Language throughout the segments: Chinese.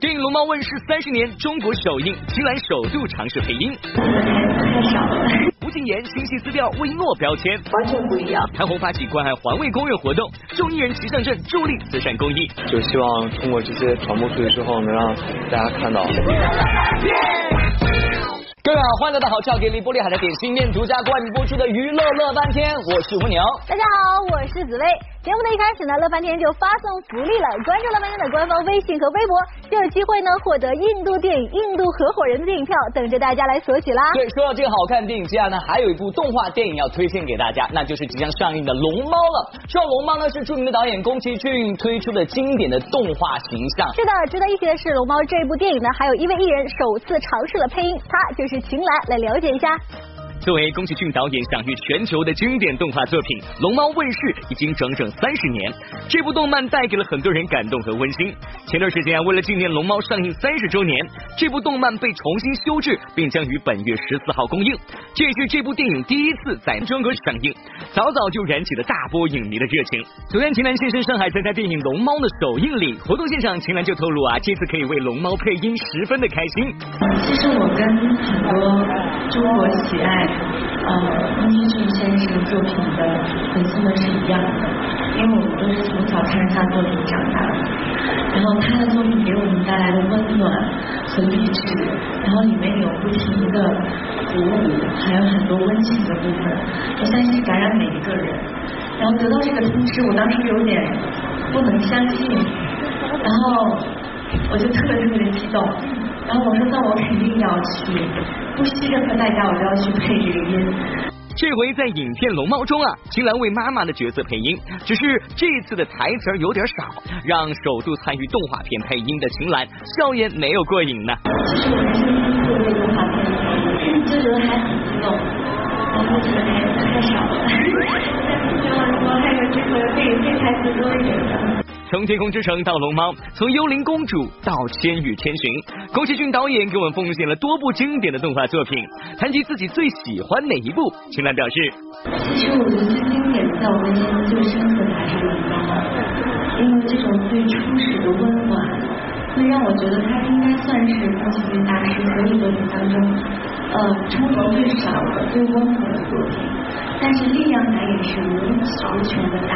电影《龙猫》问世三十年，中国首映，秦岚首度尝试配音。太少了。吴谨言新戏撕掉微诺标签，完全不一样。谭红发起关爱环卫工人活动，众艺人齐上阵助力慈善公益。就希望通过这些传播出去之后，能让大家看到。各位好，欢迎来到好笑给力玻璃海的点心面独家冠名播出的娱乐乐翻天，我是蜗牛。大家好，我是紫薇。节目的一开始呢，乐翻天就发送福利了，关注乐翻天的官方微信和微博，就有机会呢获得印度电影《印度合伙人》的电影票，等着大家来索取啦。对，说到这个好看的电影，接下来呢还有一部动画电影要推荐给大家，那就是即将上映的《龙猫》了。说到龙猫呢，是著名的导演宫崎骏推出的经典的动画形象。是的，值得一提的是，《龙猫》这部电影呢，还有一位艺人首次尝试了配音，他就是秦岚，来了解一下。作为宫崎骏导演享誉全球的经典动画作品，《龙猫》问世已经整整三十年。这部动漫带给了很多人感动和温馨。前段时间，为了纪念《龙猫》上映三十周年，这部动漫被重新修制，并将于本月十四号公映。这也是这部电影第一次在中国上映，早早就燃起了大波影迷的热情。昨天秦岚现身上海参加电影《龙猫》的首映礼活动现场，秦岚就透露啊，这次可以为龙猫配音，十分的开心。其实我跟很多中国喜爱。呃，宫崎骏先生作品的粉丝们是一样的，因为我们都是从小看着他作品长大的，然后他的作品给我们带来的温暖和励志，然后里面有不停的鼓舞，还有很多温情的部分，我相信是感染每一个人。然后得到这个通知，我当时有点不能相信，然后我就特别特别的激动。然后我说，那我肯定要去，不惜任何代价，我都要去配这个音。这回在影片《龙猫》中啊，秦岚为妈妈的角色配音，只是这次的台词有点少，让首度参与动画片配音的秦岚笑颜没有过瘾呢。其实我人生第一次为动画片，就觉得还很激动，然后觉得台词太少了，希望说还有之后可以配台词多一点的。从天空之城到龙猫，从幽灵公主到千与千寻，宫崎骏导演给我们奉献了多部经典的动画作品。谈及自己最喜欢哪一部，秦岚表示：其实我觉得最经典、在我内心最深刻的还是龙猫，因为这种最初始的温暖，会让我觉得它应该算是宫崎骏大师所有作品当中，呃，冲突最少的、最温和的作品，但是力量感也是无无穷的。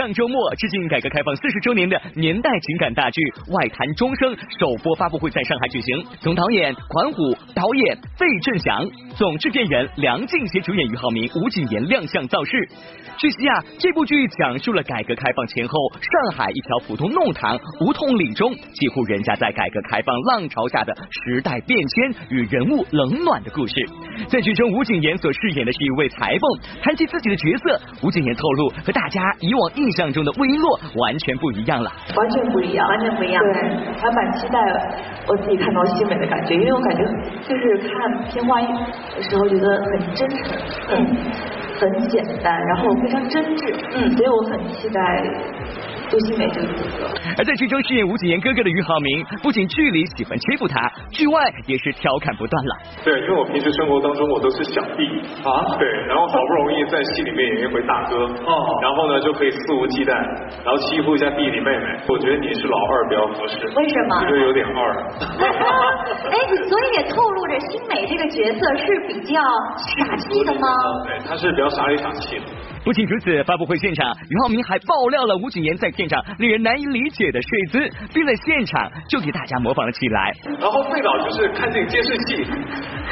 上周末，致敬改革开放四十周年的年代情感大剧《外滩钟声》首播发布会在上海举行，总导演管虎，导演费振祥，总制片人梁静携主演俞灏明、吴谨言亮相造势。据悉啊，这部剧讲述了改革开放前后上海一条普通弄堂胡同里中几户人家在改革开放浪潮下的时代变迁与人物冷暖的故事。在剧中，吴谨言所饰演的是一位裁缝，谈起自己的角色，吴谨言透露和大家以往一印象中的魏璎珞完全不一样了，完全不一样，完全不一样。对，还蛮期待我自己看到新美的感觉，因为我感觉就是看片花的时候觉得很真诚，嗯。很简单，然后非常真挚，嗯，所以我很期待杜新美这个角色。而在剧中饰演吴谨言哥哥的俞灏明，不仅剧里喜欢欺负他，剧外也是调侃不断了。对，因为我平时生活当中我都是小弟啊，对，然后好不容易在戏里面演一回大哥，哦，然后呢就可以肆无忌惮，然后欺负一下弟弟妹妹。我觉得你是老二比较合适。为什么？觉得有点二。哎，所以也透露着新美这个角色是比较傻气的吗？对，他是比较。傻里傻气的。不仅如此，发布会现场，俞灏明还爆料了吴谨言在片场令人难以理解的睡姿，并在现场就给大家模仿了起来。然后费导就是看这个监视器，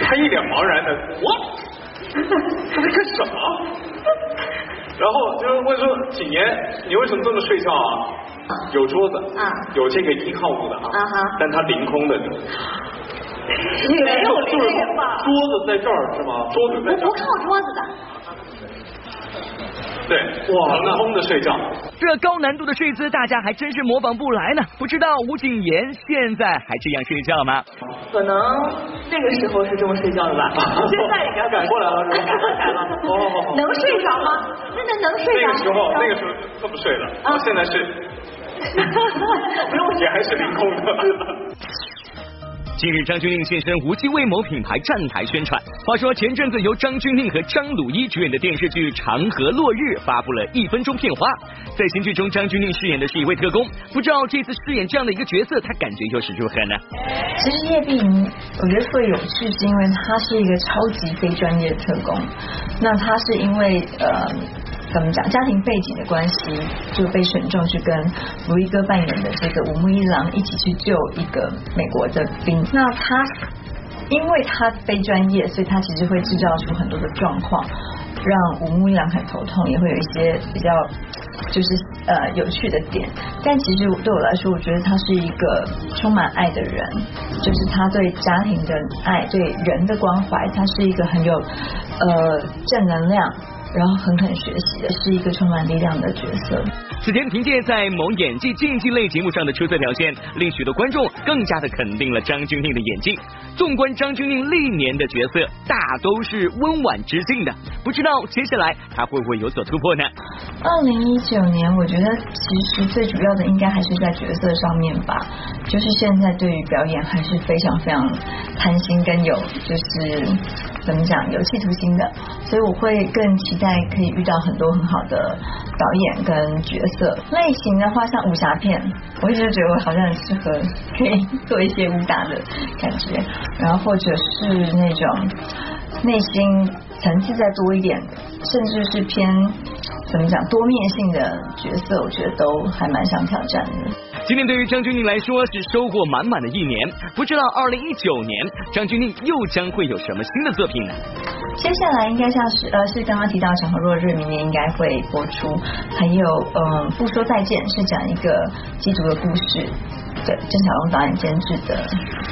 他一脸茫然的，我他在干什么？然后就是问说谨言，你为什么这么睡觉啊？有桌子，啊，有这个依靠物的啊，但它凌空的。你没有这个吧？桌子在这儿是吗？桌子在这儿。不靠桌子的。对，哇，那空的睡觉。这高难度的睡姿，大家还真是模仿不来呢。不知道吴谨言现在还这样睡觉吗？可能那个时候是这么睡觉的吧。现在应该改过来了，改改了。哦，能睡着吗？真的能睡着？那个时候，那个时候这么睡的。我，现在是。不用，也还是凌空的。近日，张钧甯现身无锡卫某品牌站台宣传。话说前阵子由张钧甯和张鲁一主演的电视剧《长河落日》发布了一分钟片花。在新剧中，张钧甯饰演的是一位特工，不知道这次饰演这样的一个角色，他感觉又是如何呢？其实叶碧莹，我觉得会有趣，是因为她是一个超级非专业特工。那她是因为呃。怎么讲？家庭背景的关系就被选中去跟如一哥扮演的这个武木一郎一起去救一个美国的兵。那他因为他非专业，所以他其实会制造出很多的状况，让武木一郎很头痛，也会有一些比较就是呃有趣的点。但其实对我来说，我觉得他是一个充满爱的人，就是他对家庭的爱，对人的关怀，他是一个很有呃正能量。然后狠狠学习的是一个充满力量的角色。此前凭借在某演技竞技类节目上的出色表现，令许多观众更加的肯定了张钧甯的演技。纵观张钧甯历年的角色，大都是温婉知性的，不知道接下来他会不会有所突破呢？二零一九年，我觉得其实最主要的应该还是在角色上面吧，就是现在对于表演还是非常非常贪心跟有就是怎么讲有企图心的，所以我会更期待可以遇到很多很好的导演跟角色。类型的话，像武侠片，我一直觉得我好像很适合可以做一些武打的感觉，然后或者是那种内心层次再多一点，甚至是偏怎么讲多面性的角色，我觉得都还蛮想挑战的。今年对于张钧甯来说是收获满满的一年，不知道二零一九年张钧甯又将会有什么新的作品呢？接下来应该像是呃是刚刚提到《长河落日》，明年应该会播出，还有嗯不说再见是讲一个缉毒的故事，对郑晓龙导演监制的，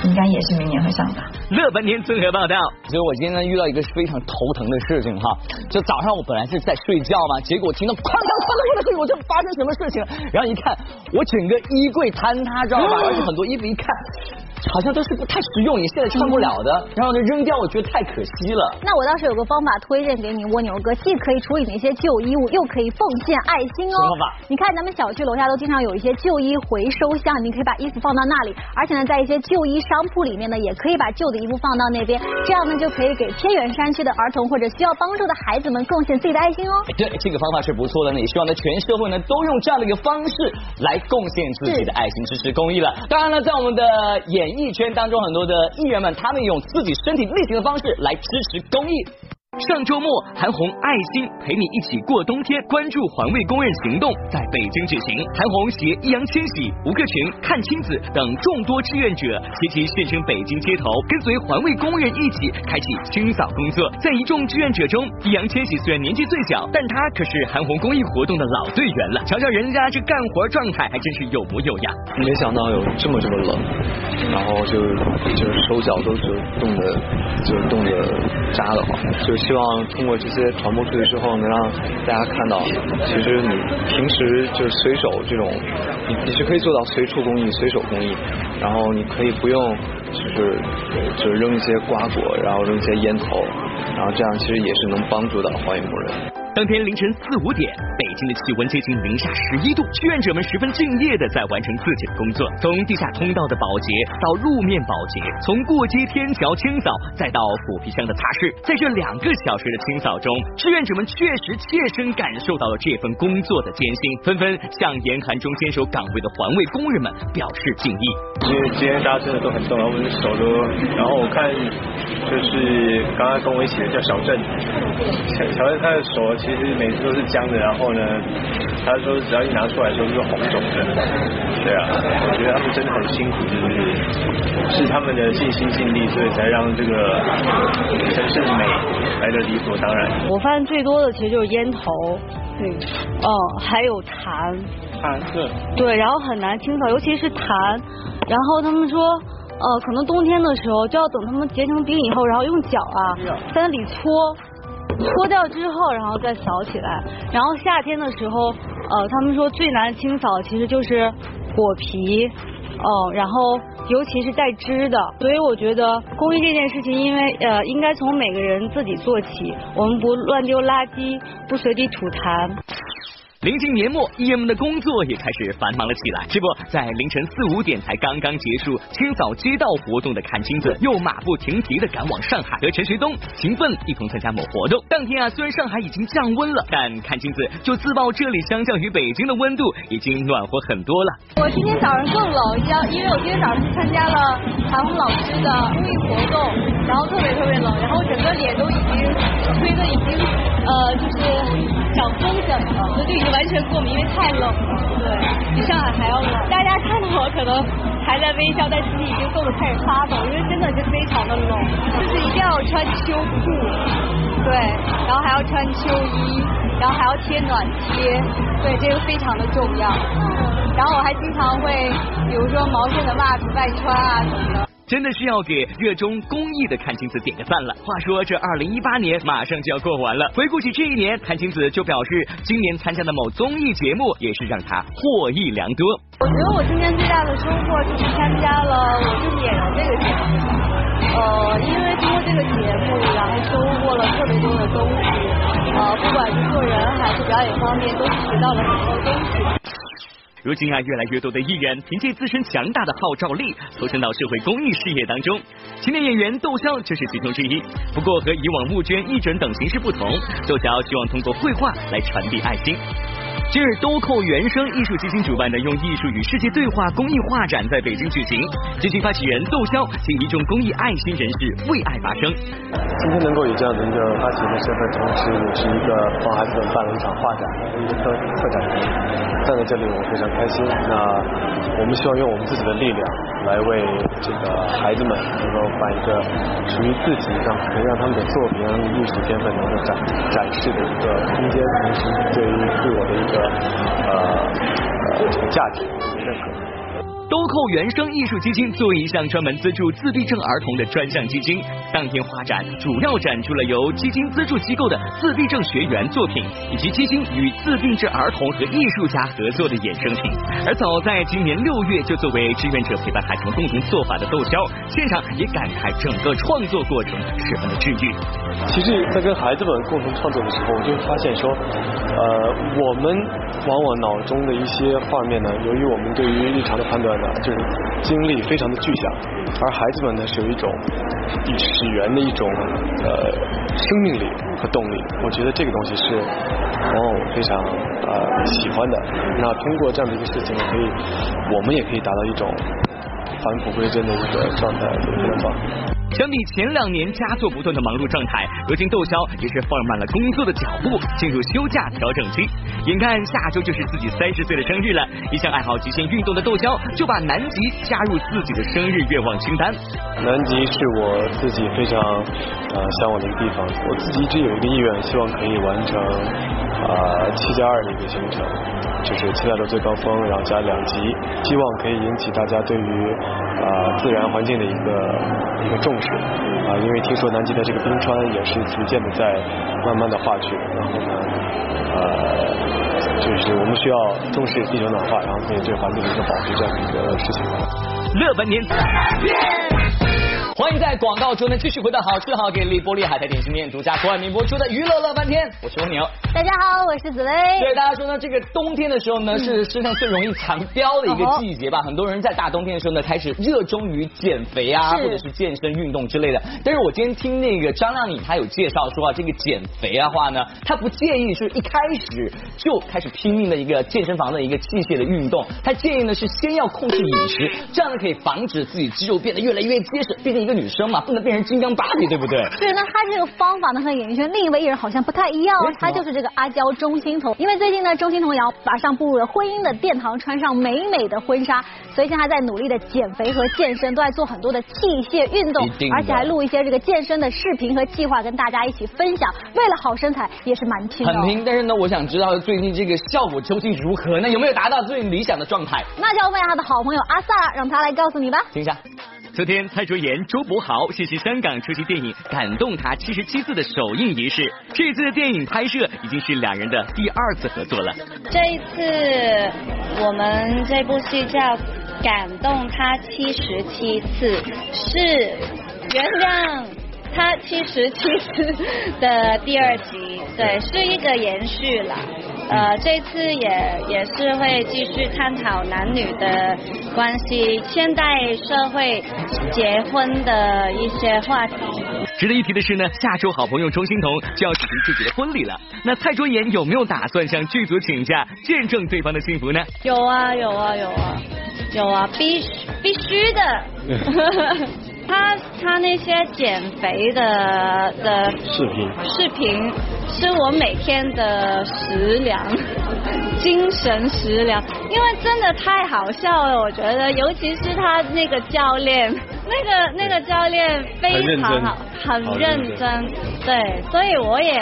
应该也是明年会上吧。乐半天综合报道，所以我今天呢遇到一个非常头疼的事情哈，就早上我本来是在睡觉嘛，结果听到哐当哐当哐当，我就发生什么事情？然后一看，我整个衣柜坍塌，知道吧？而且很多衣服一看。好像都是不太实用，你现在穿不了的，然后呢扔掉，我觉得太可惜了。那我倒是有个方法推荐给你，蜗牛哥，既可以处理那些旧衣物，又可以奉献爱心哦。什么方法？你看咱们小区楼下都经常有一些旧衣回收箱，你可以把衣服放到那里，而且呢，在一些旧衣商铺里面呢，也可以把旧的衣服放到那边，这样呢就可以给偏远山区的儿童或者需要帮助的孩子们贡献自己的爱心哦。对，这个方法是不错的呢，也希望呢全社会呢都用这样的一个方式来贡献自己的爱心，支持公益了。当然了，在我们的演艺圈当中很。多的艺人们，他们用自己身体力行的方式来支持公益。上周末，韩红爱心陪你一起过冬天，关注环卫工人行动在北京举行。韩红携易烊千玺、吴克群、阚清子等众多志愿者，齐齐现身北京街头，跟随环卫工人一起开启清扫工作。在一众志愿者中，易烊千玺虽然年纪最小，但他可是韩红公益活动的老队员了。瞧瞧人家这干活状态，还真是有模有样。没想到有这么这么冷，然后就就是手脚都是冻的，就是冻的扎的慌，就是。希望通过这些传播出去之后，能让大家看到，其实你平时就是随手这种，你你是可以做到随处公益、随手公益，然后你可以不用就是就是扔一些瓜果，然后扔一些烟头，然后这样其实也是能帮助到环卫工人。当天凌晨四五点，北京的气温接近零下十一度，志愿者们十分敬业的在完成自己的工作，从地下通道的保洁到路面保洁，从过街天桥清扫，再到虎皮箱的擦拭，在这两个小时的清扫中，志愿者们确实切身感受到了这份工作的艰辛，纷纷向严寒中坚守岗位的环卫工人们表示敬意。因为今天大家真的都很重要我们手都，然后我看就是刚刚跟我一起的叫小郑，小小郑他的手。其实每次都是僵的，然后呢，他说只要一拿出来，说是红肿的。对啊，我觉得他们真的很辛苦，就是是他们的尽心尽力，所以才让这个城市的美来的理所当然。我发现最多的其实就是烟头，对，哦，还有痰，痰对，对，然后很难清扫，尤其是痰。然后他们说，呃，可能冬天的时候就要等他们结成冰以后，然后用脚啊在那里搓。搓掉之后，然后再扫起来。然后夏天的时候，呃，他们说最难清扫其实就是果皮，哦，然后尤其是带汁的。所以我觉得公益这件事情，因为呃，应该从每个人自己做起。我们不乱丢垃圾，不随地吐痰。临近年末，EM 的工作也开始繁忙了起来。这不在凌晨四五点才刚刚结束清扫街道活动的阚清子，又马不停蹄的赶往上海，和陈学冬、秦奋一同参加某活动。当天啊，虽然上海已经降温了，但阚清子就自曝这里相较于北京的温度已经暖和很多了。我今天早上更冷，因因为我今天早上去参加了韩红老师的公益活动，然后特别特别冷，然后整个脸都已经吹的已经呃就是长风疹了，所以就已经完全过敏，因为太冷了，对，比上海还要冷。大家看到我可能还在微笑，但其实已经冻得开始发抖，因为真的是非常的冷，就是一定要穿秋裤，对，然后还要穿秋衣，然后还要贴暖贴，对，这个非常的重要。然后我还经常会，比如说毛线的袜子外穿啊什么的。真的是要给热衷公益的阚清子点个赞了。话说这二零一八年马上就要过完了，回顾起这一年，阚清子就表示，今年参加的某综艺节目也是让她获益良多。我觉得我今年最大的收获就是参加了《我是演员》这个节目，呃，因为通过这个节目，然后收获了特别多的东西，呃，不管是做人还是表演方面，都是学到了很多东西。如今啊，越来越多的艺人凭借自身强大的号召力，投身到社会公益事业当中。青年演员窦骁就是其中之一。不过和以往募捐、义诊等形式不同，窦骁希望通过绘画来传递爱心。近日，豆蔻原生艺术基金主办的“用艺术与世界对话”公益画展在北京举行。基金发起人窦骁及一众公益爱心人士为爱发声。今天能够以这样的一个发起人的身份，同时也是一个帮孩子们办了一场画展一个特特展，站在这里我非常开心。那我们希望用我们自己的力量来为这个孩子们能够办一个属于自己让能让他们的作品、让艺术天分能够展展示的一个空间，同时对于对我的一个。呃呃，这个价值认可。豆蔻原生艺术基金作为一项专门资助自闭症儿童的专项基金，当天画展主要展出了由基金资助机构的自闭症学员作品，以及基金与自闭症儿童和艺术家合作的衍生品。而早在今年六月就作为志愿者陪伴孩童共同做法的窦骁，现场也感慨整个创作过程十分的治愈。其实，在跟孩子们共同创作的时候，我就发现说，呃，我们往往脑中的一些画面呢，由于我们对于日常的判断呢。就是精力非常的具象，而孩子们呢是有一种始源的一种呃生命力和动力。我觉得这个东西是哦非常呃喜欢的。那通过这样的一个事情，可以我们也可以达到一种返璞归真的一个状态，非常棒。相比前两年佳作不断的忙碌状态，如今窦骁也是放慢了工作的脚步，进入休假调整期。眼看下周就是自己三十岁的生日了，一向爱好极限运动的窦骁就把南极加入自己的生日愿望清单。南极是我自己非常呃向往的一个地方，我自己一直有一个意愿，希望可以完成啊七加二的一个行程，就是七大洲最高峰，然后加两极，希望可以引起大家对于啊自然环境的一个一个重视。啊，因为听说南极的这个冰川也是逐渐的在慢慢的化去，然后呢，呃，就是我们需要重视地球暖化，然后对环境的一个保护这样的一个事情。乐本年。欢迎在广告中呢继续回到好吃好给力波力海苔点心面独家冠名播出的娱乐乐翻天，我是蜗牛。大家好，我是紫薇。对大家说呢，这个冬天的时候呢是世上最容易藏膘的一个季节吧？很多人在大冬天的时候呢开始热衷于减肥啊，或者是健身运动之类的。但是我今天听那个张靓颖她有介绍说啊，这个减肥的话呢，她不建议是一开始就开始拼命的一个健身房的一个器械的运动，她建议呢是先要控制饮食，这样呢可以防止自己肌肉变得越来越结实。毕竟一个女生嘛，不能变成金刚芭比，对不对？对，那她这个方法呢和演艺圈另一位艺人好像不太一样，她就是这个阿娇钟欣桐。因为最近呢，钟欣桐也要马上步入了婚姻的殿堂，穿上美美的婚纱，所以现在在努力的减肥和健身，都在做很多的器械运动，而且还录一些这个健身的视频和计划跟大家一起分享。为了好身材也是蛮拼的。很拼，但是呢，我想知道最近这个效果究竟如何？那有没有达到最理想的状态？那就要问他的好朋友阿 sa，让他来告诉你吧。听一下。昨天，蔡卓妍、周柏豪谢谢香港出席电影《感动他七十七次》的首映仪式。这次的电影拍摄已经是两人的第二次合作了。这一次，我们这部戏叫《感动他七十七次》，是原谅他七十七次的第二集，对，是一个延续了。呃，这次也也是会继续探讨男女的关系，现代社会结婚的一些话题。值得一提的是呢，下周好朋友钟欣桐就要举行自己的婚礼了。那蔡卓妍有没有打算向剧组请假，见证对方的幸福呢？有啊，有啊，有啊，有啊，必必须的。他他那些减肥的的视频视频是我每天的食粮，精神食粮，因为真的太好笑了，我觉得，尤其是他那个教练，那个那个教练非常好，很认真，对，所以我也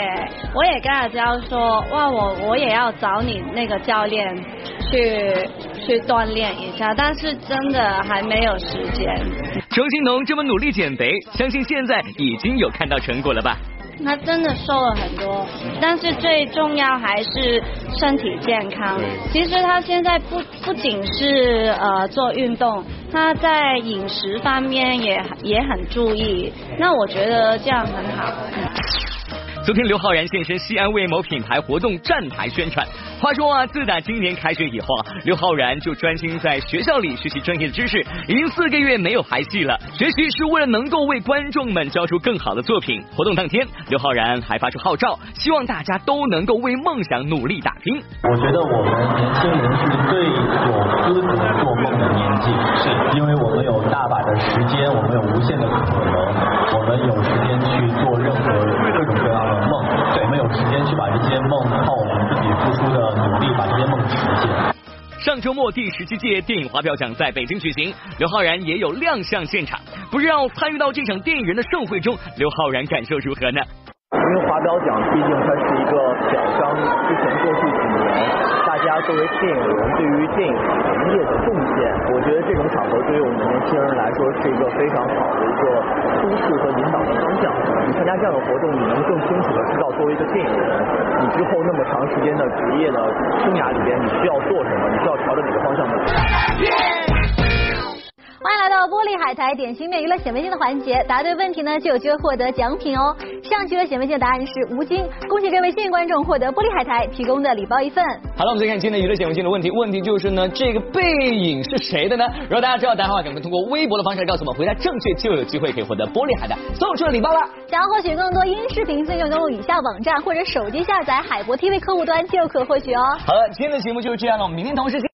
我也跟阿娇说，哇，我我也要找你那个教练去去锻炼一下，但是真的还没有时间。钟欣桐这么努力减肥，相信现在已经有看到成果了吧？他真的瘦了很多，但是最重要还是身体健康。其实他现在不不仅是呃做运动，他在饮食方面也也很注意。那我觉得这样很好。昨天刘昊然现身西安为某品牌活动站台宣传。话说啊，自打今年开学以后啊，刘昊然就专心在学校里学习专业的知识，已经四个月没有排戏了。学习是为了能够为观众们交出更好的作品。活动当天，刘昊然还发出号召，希望大家都能够为梦想努力打拼。我觉得我们年轻人是最有资格做梦的年纪，是因为我们有大把的时间，我们有无限的可能，我们有时间去做任何各种各样的梦，我们有时间去把这些梦靠我们自己付出的。努力把这些梦实现。上周末第十七届电影华表奖在北京举行，刘昊然也有亮相现场。不知道参与到这场电影人的盛会中，刘昊然感受如何呢？因为华表奖毕竟它是一个表彰之前过去几年作为电影人对于电影行业的贡献。我觉得这种场合对于我们年轻人来说是一个非常好的一个督促和引导的方向。你参加这样的活动，你能更清楚的知道作为一个电影人，你之后那么长时间的职业的生涯里边，你需要做什么，你需要朝着哪个方向走。欢迎来到玻璃海苔点心面娱乐显微镜的环节，答对问题呢就有机会获得奖品哦。上期的显微镜答案是吴京，恭喜这位幸运观众获得玻璃海苔提供的礼包一份。好了，我们再看今天的娱乐显微镜的问题，问题就是呢，这个背影是谁的呢？如果大家知道答案的话，赶快通过微博的方式来告诉我们，回答正确就有机会可以获得玻璃海苔送出的礼包了。想要获取更多音视频资讯，登录以下网站或者手机下载海博 TV 客户端就可获取哦。好了，今天的节目就是这样了，我们明天同时。